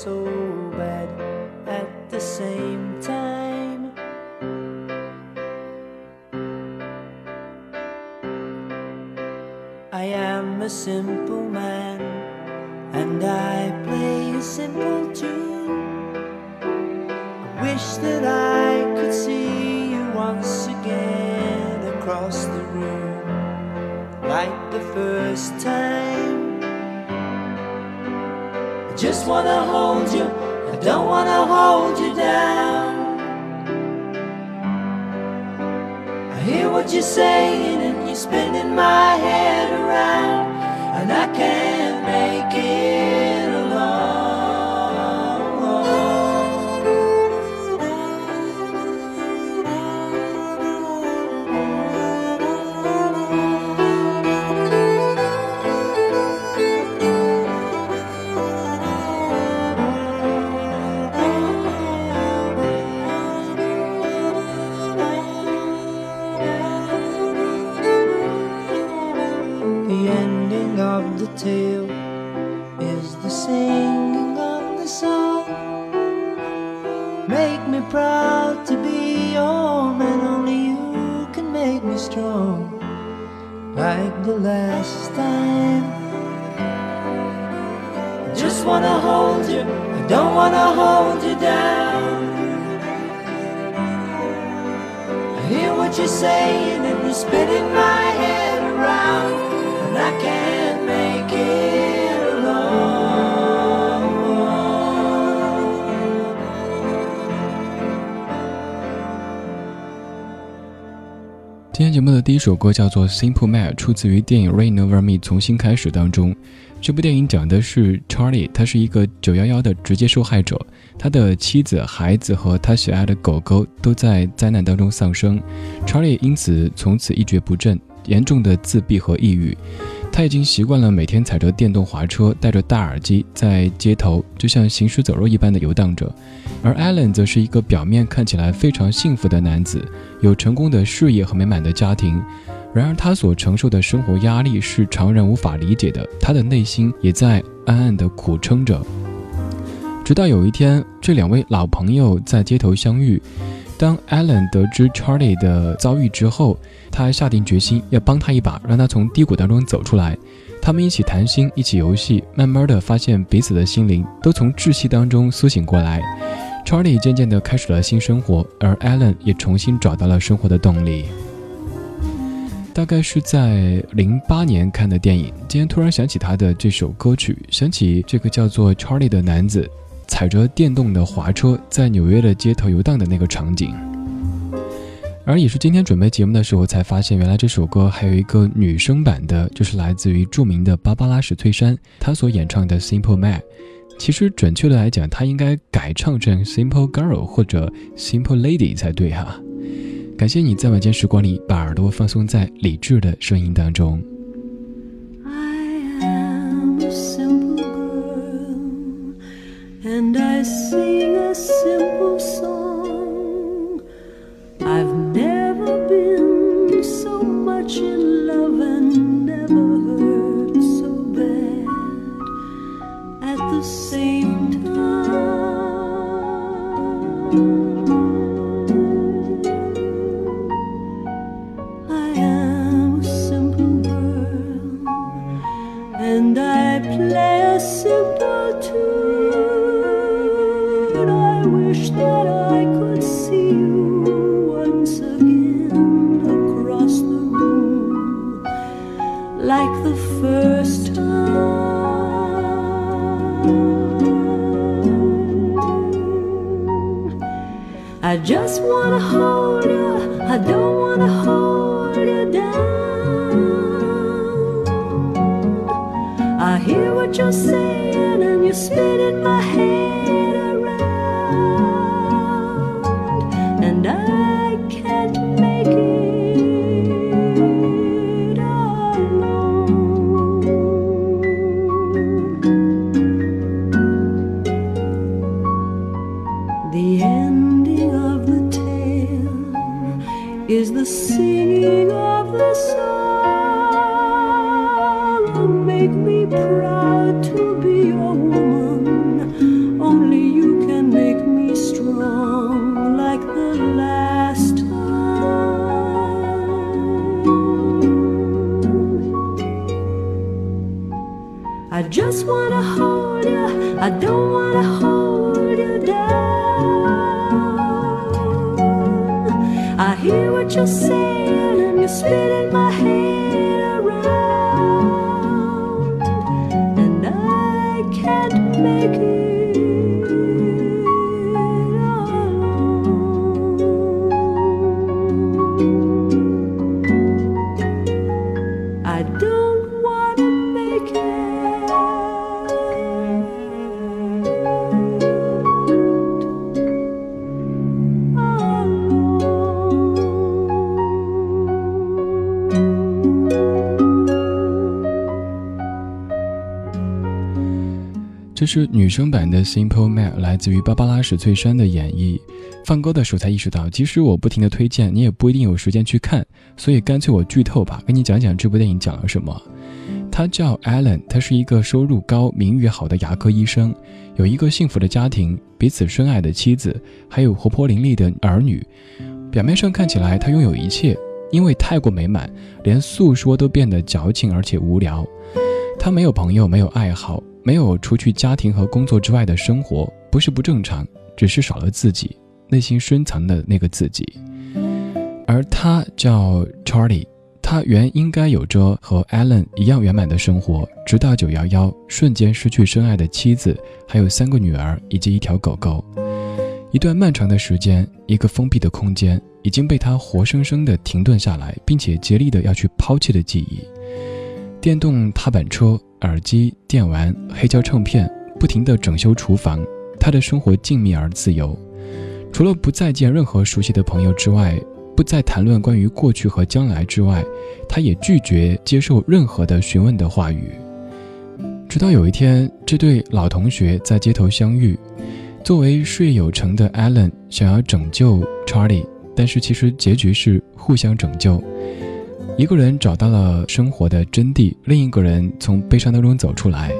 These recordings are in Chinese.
so bad at the same time. I am a simple man, and I play a simple tune. I wish that I could see you once again across the room, like the first time. Just wanna hold you, I don't wanna hold you down. I hear what you're saying, and you're spinning my head around, and I can't make it wanna hold you, I don't wanna hold you down. I hear what you're saying, and you're spinning my 节目的第一首歌叫做《Simple Man》，出自于电影《Rain Over Me》重新开始当中。这部电影讲的是 Charlie，他是一个911的直接受害者，他的妻子、孩子和他喜爱的狗狗都在灾难当中丧生，Charlie 因此从此一蹶不振，严重的自闭和抑郁。他已经习惯了每天踩着电动滑车，戴着大耳机，在街头就像行尸走肉一般的游荡着。而 Alan 则是一个表面看起来非常幸福的男子，有成功的事业和美满的家庭。然而，他所承受的生活压力是常人无法理解的，他的内心也在暗暗的苦撑着。直到有一天，这两位老朋友在街头相遇。当 Alan 得知 Charlie 的遭遇之后，他下定决心要帮他一把，让他从低谷当中走出来。他们一起谈心，一起游戏，慢慢的发现彼此的心灵都从窒息当中苏醒过来。Charlie 渐渐的开始了新生活，而 Alan 也重新找到了生活的动力。大概是在零八年看的电影，今天突然想起他的这首歌曲，想起这个叫做 Charlie 的男子。踩着电动的滑车在纽约的街头游荡的那个场景，而也是今天准备节目的时候才发现，原来这首歌还有一个女生版的，就是来自于著名的芭芭拉史翠珊她所演唱的《Simple Man》。其实准确的来讲，她应该改唱成《Simple Girl》或者《Simple Lady》才对哈。感谢你在晚间时光里把耳朵放松在理智的声音当中。Sing a simple song. I just wanna hold you, I don't wanna hold you down. I hear what you're saying, and you're spinning my head you're saying and you're spinning 这是女生版的《Simple Man》，来自于芭芭拉史翠珊的演绎。放歌的时候才意识到，即使我不停的推荐，你也不一定有时间去看，所以干脆我剧透吧，跟你讲讲这部电影讲了什么。他叫 Alan，他是一个收入高、名誉好的牙科医生，有一个幸福的家庭，彼此深爱的妻子，还有活泼伶俐的儿女。表面上看起来他拥有一切，因为太过美满，连诉说都变得矫情而且无聊。他没有朋友，没有爱好，没有除去家庭和工作之外的生活，不是不正常，只是少了自己内心深藏的那个自己。而他叫 Charlie，他原应该有着和 Alan 一样圆满的生活，直到九幺幺瞬间失去深爱的妻子，还有三个女儿以及一条狗狗。一段漫长的时间，一个封闭的空间，已经被他活生生的停顿下来，并且竭力的要去抛弃的记忆。电动踏板车、耳机、电玩、黑胶唱片，不停地整修厨房。他的生活静谧而自由，除了不再见任何熟悉的朋友之外，不再谈论关于过去和将来之外，他也拒绝接受任何的询问的话语。直到有一天，这对老同学在街头相遇。作为事业有成的 Alan 想要拯救 Charlie，但是其实结局是互相拯救。一个人找到了生活的真谛，另一个人从悲伤当中走出来。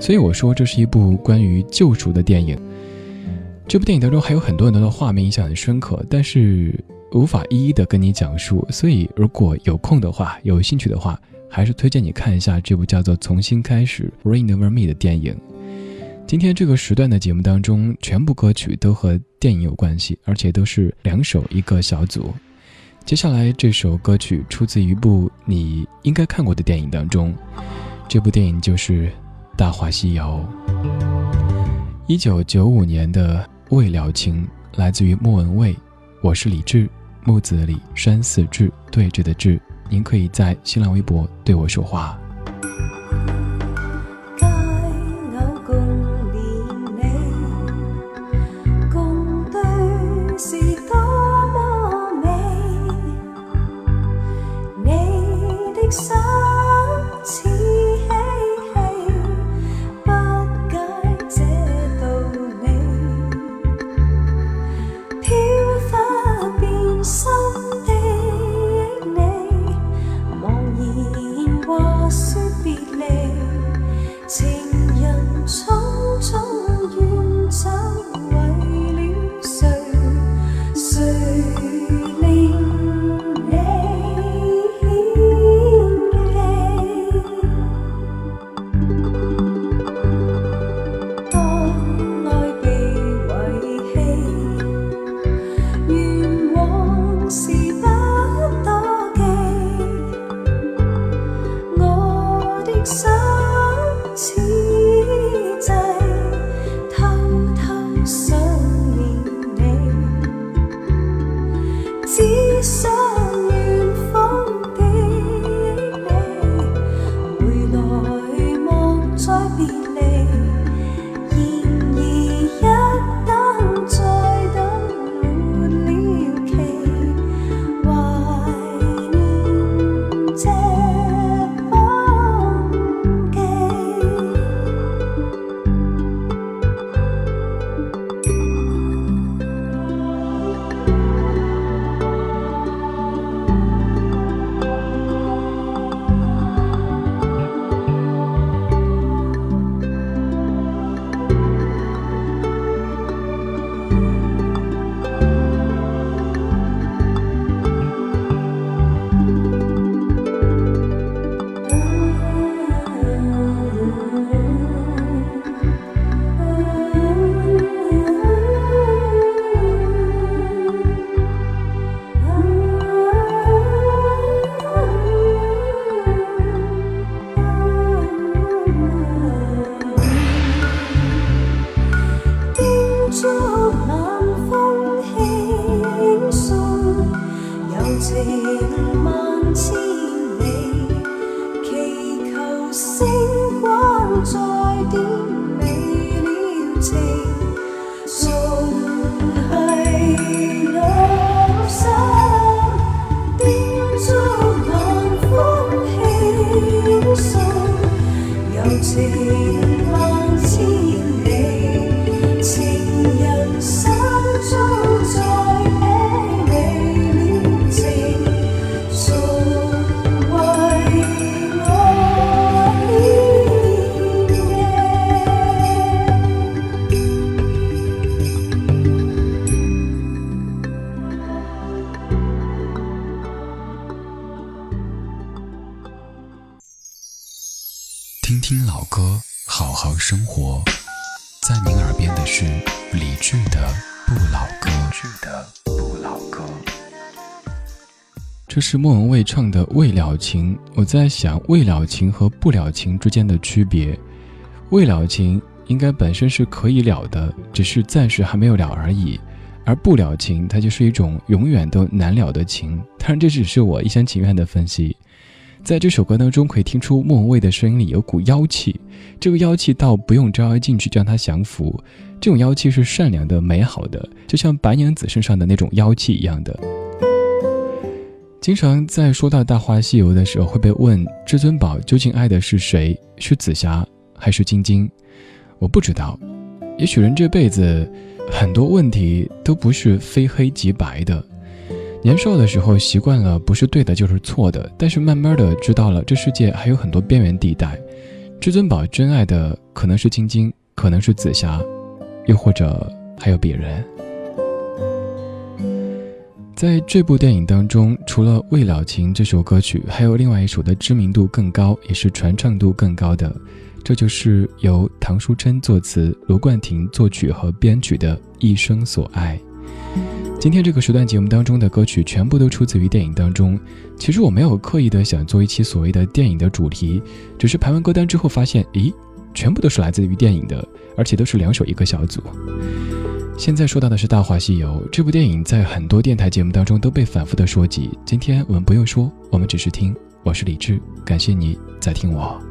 所以我说这是一部关于救赎的电影。这部电影当中还有很多很多的画面印象很深刻，但是无法一一的跟你讲述。所以如果有空的话，有兴趣的话，还是推荐你看一下这部叫做《重新开始》（Rain Over Me） 的电影。今天这个时段的节目当中，全部歌曲都和电影有关系，而且都是两首一个小组。接下来这首歌曲出自一部你应该看过的电影当中，这部电影就是《大话西游》。一九九五年的《未了情》来自于莫文蔚，我是李志，木子李山寺志对峙的志，您可以在新浪微博对我说话。星光再点未了情，重系有生叮嘱寒风轻诉。在您耳边的是理智的不老歌。不老歌，这是莫文蔚唱的《未了情》。我在想，未了情和不了情之间的区别。未了情应该本身是可以了的，只是暂时还没有了而已；而不了情，它就是一种永远都难了的情。当然，这只是我一厢情愿的分析。在这首歌当中，可以听出莫文蔚的声音里有股妖气，这个妖气倒不用招摇进去将它降服，这种妖气是善良的、美好的，就像白娘子身上的那种妖气一样的。经常在说到《大话西游》的时候，会被问至尊宝究竟爱的是谁？是紫霞还是晶晶？我不知道，也许人这辈子很多问题都不是非黑即白的。年少的时候习惯了不是对的就是错的，但是慢慢的知道了这世界还有很多边缘地带。至尊宝真爱的可能是晶晶，可能是紫霞，又或者还有别人。在这部电影当中，除了《未了情》这首歌曲，还有另外一首的知名度更高，也是传唱度更高的，这就是由唐书琛作词、卢冠廷作曲和编曲的《一生所爱》。今天这个时段节目当中的歌曲全部都出自于电影当中。其实我没有刻意的想做一期所谓的电影的主题，只是排完歌单之后发现，咦，全部都是来自于电影的，而且都是两首一个小组。现在说到的是《大话西游》这部电影，在很多电台节目当中都被反复的说及。今天我们不用说，我们只是听。我是李志，感谢你在听我。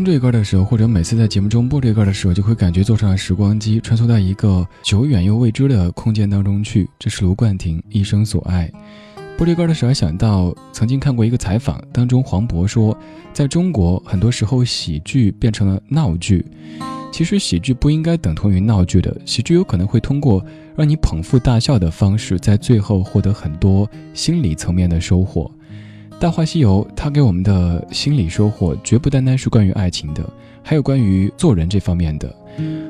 听这歌的时候，或者每次在节目中播这歌的时候，就会感觉坐上了时光机，穿梭到一个久远又未知的空间当中去。这是卢冠廷一生所爱。播这歌的时候，想到曾经看过一个采访，当中黄渤说，在中国很多时候喜剧变成了闹剧。其实喜剧不应该等同于闹剧的，喜剧有可能会通过让你捧腹大笑的方式，在最后获得很多心理层面的收获。《大话西游》它给我们的心理收获，绝不单单是关于爱情的，还有关于做人这方面的。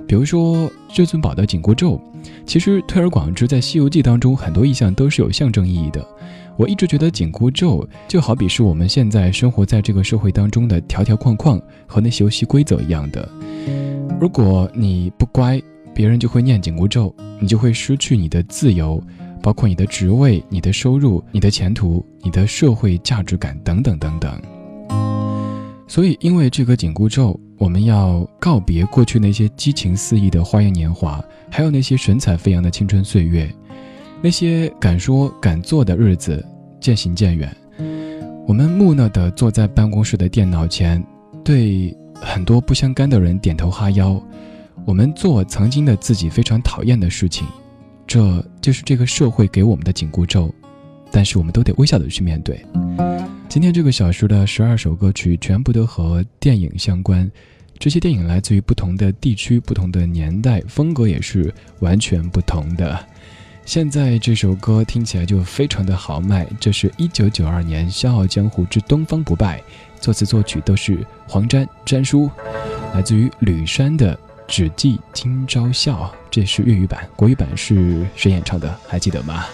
比如说至尊宝的紧箍咒，其实推而广之，在《西游记》当中，很多意象都是有象征意义的。我一直觉得紧箍咒就好比是我们现在生活在这个社会当中的条条框框和那些游戏规则一样的。如果你不乖，别人就会念紧箍咒，你就会失去你的自由。包括你的职位、你的收入、你的前途、你的社会价值感等等等等。所以，因为这个紧箍咒，我们要告别过去那些激情四溢的花样年华，还有那些神采飞扬的青春岁月，那些敢说敢做的日子渐行渐远。我们木讷地坐在办公室的电脑前，对很多不相干的人点头哈腰。我们做曾经的自己非常讨厌的事情。这就是这个社会给我们的紧箍咒，但是我们都得微笑的去面对。今天这个小时的十二首歌曲全部都和电影相关，这些电影来自于不同的地区、不同的年代，风格也是完全不同的。现在这首歌听起来就非常的豪迈，这是一九九二年《笑傲江湖之东方不败》，作词作曲都是黄沾沾叔，来自于吕山的。只记今朝笑，这是粤语版，国语版是谁演唱的？还记得吗？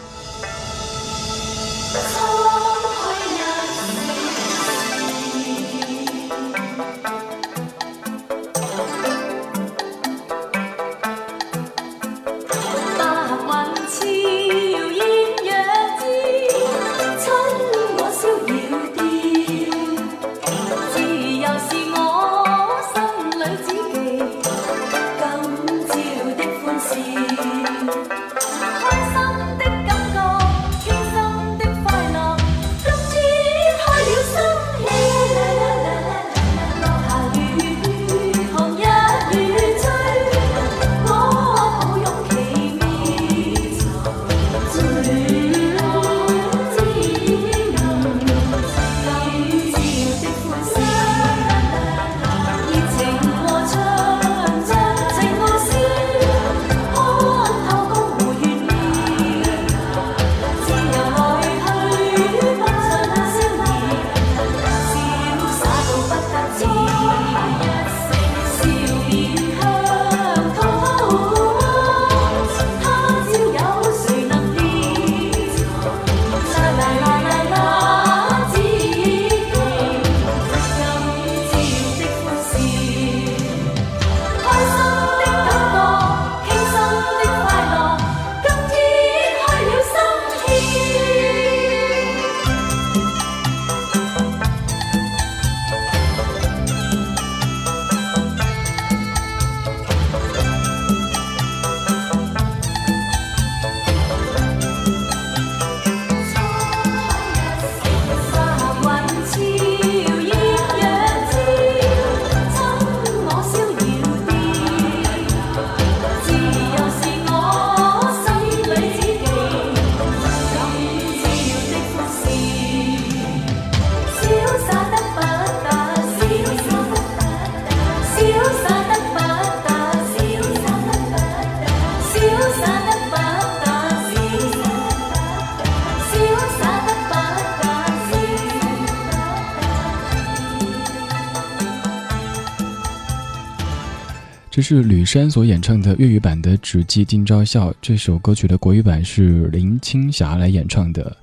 这是吕珊所演唱的粤语版的《只记今朝笑》。这首歌曲的国语版是林青霞来演唱的。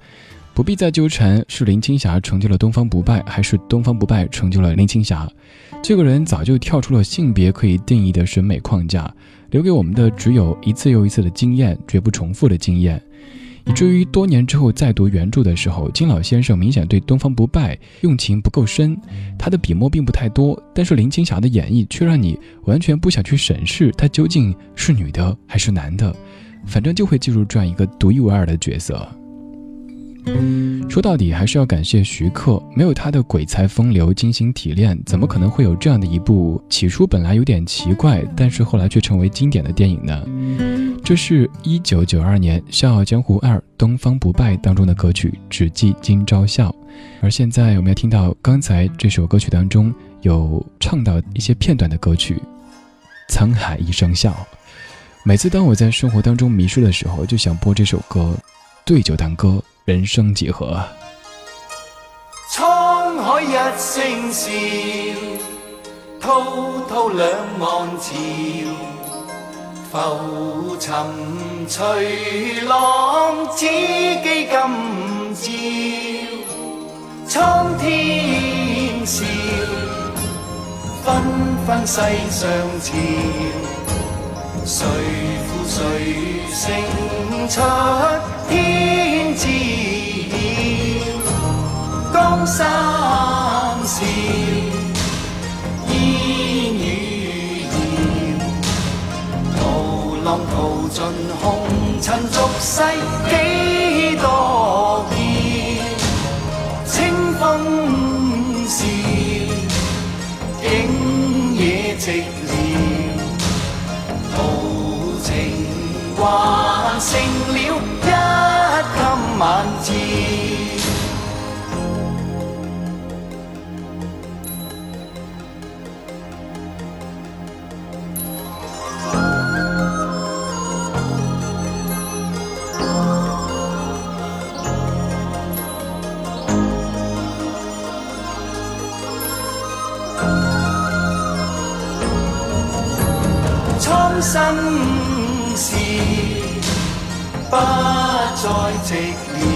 不必再纠缠，是林青霞成就了东方不败，还是东方不败成就了林青霞？这个人早就跳出了性别可以定义的审美框架，留给我们的只有一次又一次的经验，绝不重复的经验。以至于多年之后再读原著的时候，金老先生明显对东方不败用情不够深，他的笔墨并不太多，但是林青霞的演绎却让你完全不想去审视她究竟是女的还是男的，反正就会记住这样一个独一无二的角色。说到底，还是要感谢徐克，没有他的鬼才风流、精心提炼，怎么可能会有这样的一部起初本来有点奇怪，但是后来却成为经典的电影呢？这是一九九二年《笑傲江湖二：东方不败》当中的歌曲《只记今朝笑》，而现在我们要听到刚才这首歌曲当中有唱到一些片段的歌曲《沧海一声笑》。每次当我在生活当中迷失的时候，就想播这首歌，对酒当歌，人生几何？沧海一声笑，滔滔两岸潮。浮沉随浪，只记今朝。苍天笑，纷纷世上潮。谁负谁胜出天知晓？江山笑。烟雨遥，涛浪淘尽红尘俗世几多还剩了一襟晚照。再寂